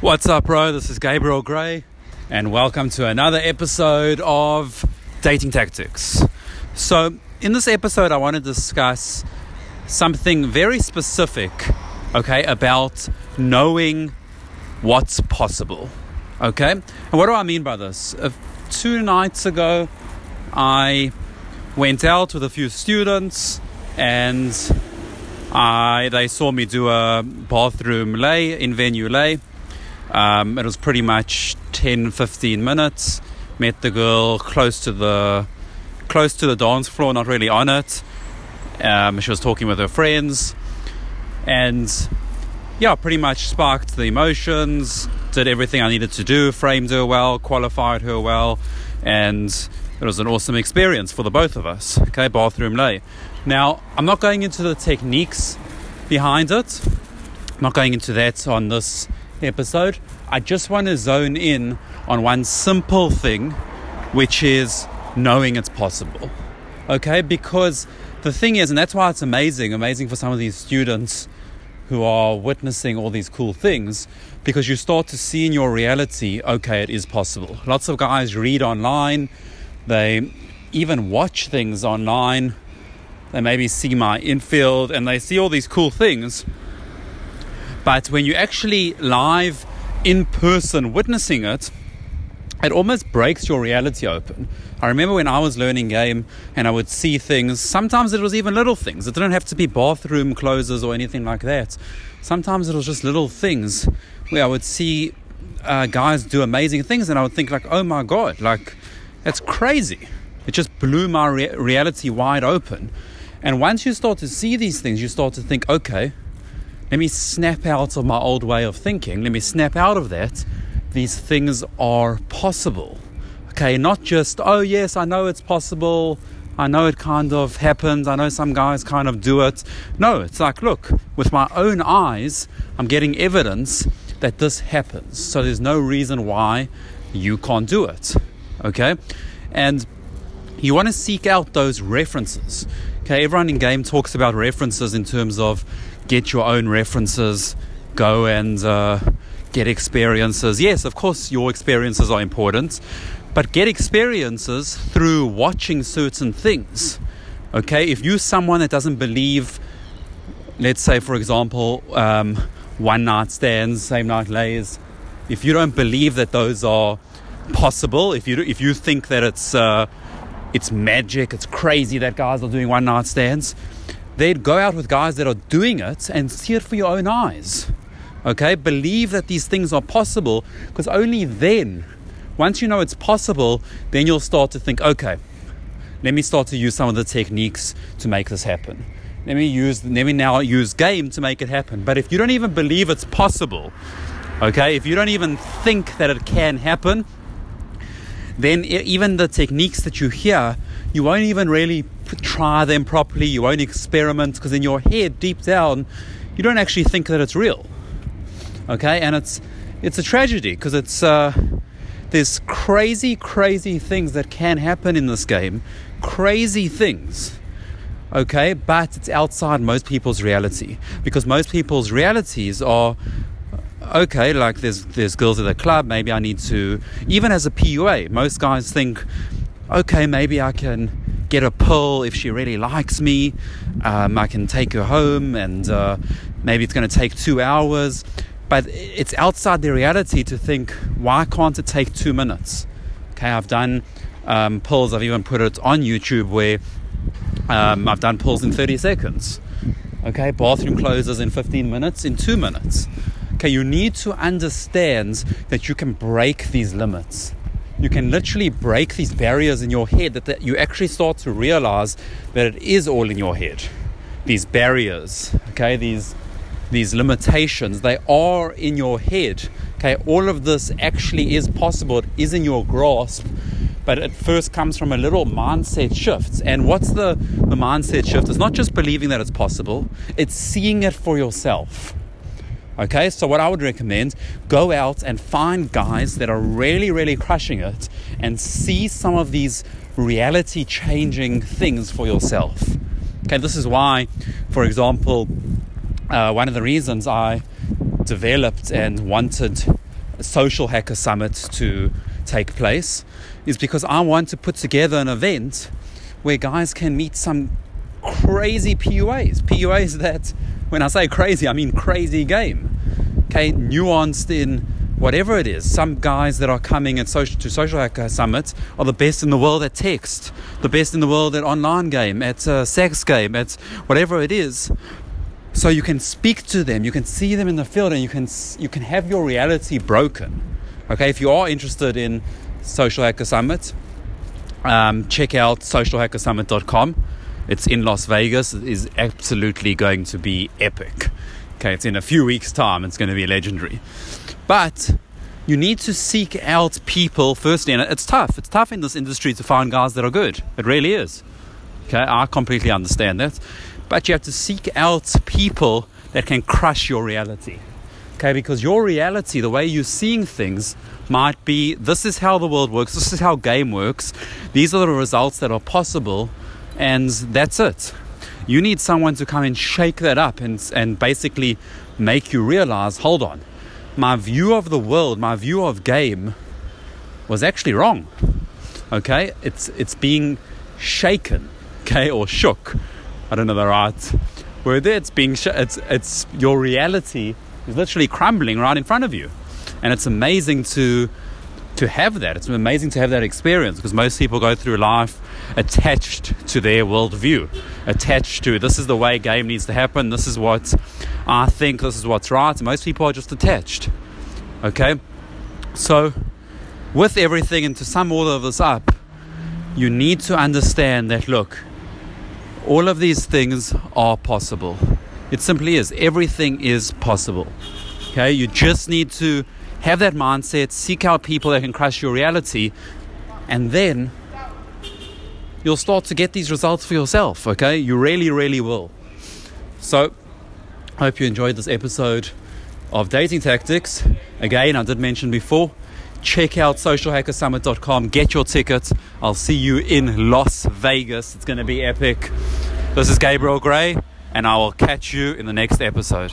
What's up, bro? This is Gabriel Gray, and welcome to another episode of Dating Tactics. So, in this episode, I want to discuss something very specific, okay, about knowing what's possible, okay? And what do I mean by this? Uh, two nights ago, I went out with a few students and I, they saw me do a bathroom lay in venue lay um, it was pretty much 10 15 minutes. Met the girl close to the close to the dance floor, not really on it. Um, she was talking with her friends, and yeah, pretty much sparked the emotions. Did everything I needed to do, framed her well, qualified her well, and it was an awesome experience for the both of us. Okay, bathroom lay. Now, I'm not going into the techniques behind it. I'm not going into that on this episode, I just want to zone in on one simple thing, which is knowing it's possible. Okay, because the thing is, and that's why it's amazing, amazing for some of these students who are witnessing all these cool things, because you start to see in your reality, okay, it is possible. Lots of guys read online, they even watch things online, they maybe see my infield and they see all these cool things but when you actually live in person witnessing it, it almost breaks your reality open. I remember when I was learning game and I would see things, sometimes it was even little things. It didn't have to be bathroom closes or anything like that. Sometimes it was just little things where I would see uh, guys do amazing things and I would think like, oh my God, like that's crazy. It just blew my re- reality wide open. And once you start to see these things, you start to think, okay, let me snap out of my old way of thinking. Let me snap out of that. These things are possible. Okay, not just, oh, yes, I know it's possible. I know it kind of happens. I know some guys kind of do it. No, it's like, look, with my own eyes, I'm getting evidence that this happens. So there's no reason why you can't do it. Okay? And you want to seek out those references. Okay, everyone in game talks about references in terms of get your own references, go and uh, get experiences. Yes, of course, your experiences are important, but get experiences through watching certain things. Okay, if you're someone that doesn't believe, let's say, for example, um, one night stands, same night lays, if you don't believe that those are possible, if you if you think that it's uh, it's magic, it's crazy that guys are doing one night stands, they'd go out with guys that are doing it and see it for your own eyes. Okay, believe that these things are possible because only then, once you know it's possible, then you'll start to think, okay, let me start to use some of the techniques to make this happen. Let me use, let me now use game to make it happen. But if you don't even believe it's possible, okay, if you don't even think that it can happen, then even the techniques that you hear, you won't even really try them properly, you won't experiment because in your head, deep down, you don't actually think that it's real. Okay, and it's it's a tragedy because it's uh, there's crazy, crazy things that can happen in this game, crazy things. Okay, but it's outside most people's reality. Because most people's realities are okay, like there's there's girls at the club, maybe I need to even as a PUA, most guys think, okay, maybe I can get a pull if she really likes me. Um, I can take her home and uh, maybe it's going to take two hours. But it's outside the reality to think, why can't it take two minutes? Okay, I've done um, pulls, I've even put it on YouTube where um, I've done pulls in 30 seconds. Okay, bathroom closes in 15 minutes, in two minutes. Okay, you need to understand that you can break these limits. You can literally break these barriers in your head that, that you actually start to realize that it is all in your head. These barriers, okay, these these limitations, they are in your head. Okay, all of this actually is possible, it is in your grasp, but it first comes from a little mindset shift. And what's the, the mindset shift? It's not just believing that it's possible, it's seeing it for yourself. Okay, so what I would recommend go out and find guys that are really, really crushing it and see some of these reality changing things for yourself. Okay, this is why, for example, uh, one of the reasons I developed and wanted a Social Hacker Summit to take place is because I want to put together an event where guys can meet some crazy PUAs. PUAs that, when I say crazy, I mean crazy game. Okay, nuanced in whatever it is. Some guys that are coming at social, to Social Hacker summits are the best in the world at text, the best in the world at online game, at uh, sex game, at whatever it is. So you can speak to them, you can see them in the field, and you can you can have your reality broken. Okay, if you are interested in Social Hacker Summit, um, check out socialhackersummit.com. It's in Las Vegas. It is absolutely going to be epic. Okay, it's in a few weeks' time. It's going to be legendary. But you need to seek out people firstly, and it's tough. It's tough in this industry to find guys that are good. It really is. Okay, I completely understand that. But you have to seek out people that can crush your reality. Okay, because your reality, the way you're seeing things, might be this is how the world works, this is how game works, these are the results that are possible, and that's it. You need someone to come and shake that up and, and basically make you realize hold on, my view of the world, my view of game was actually wrong. Okay, it's, it's being shaken, okay, or shook. I don't know the right word there. It's being, sh- it's, it's your reality is literally crumbling right in front of you and it's amazing to to have that. It's amazing to have that experience because most people go through life attached to their worldview, attached to this is the way game needs to happen. This is what I think. This is what's right. Most people are just attached. Okay, so with everything, and to sum all of this up, you need to understand that look, all of these things are possible. It simply is. Everything is possible. Okay, you just need to have that mindset, seek out people that can crush your reality, and then you'll start to get these results for yourself, okay? You really, really will. So, I hope you enjoyed this episode of Dating Tactics. Again, I did mention before, check out socialhackersummit.com, get your ticket. I'll see you in Las Vegas. It's going to be epic. This is Gabriel Gray, and I will catch you in the next episode.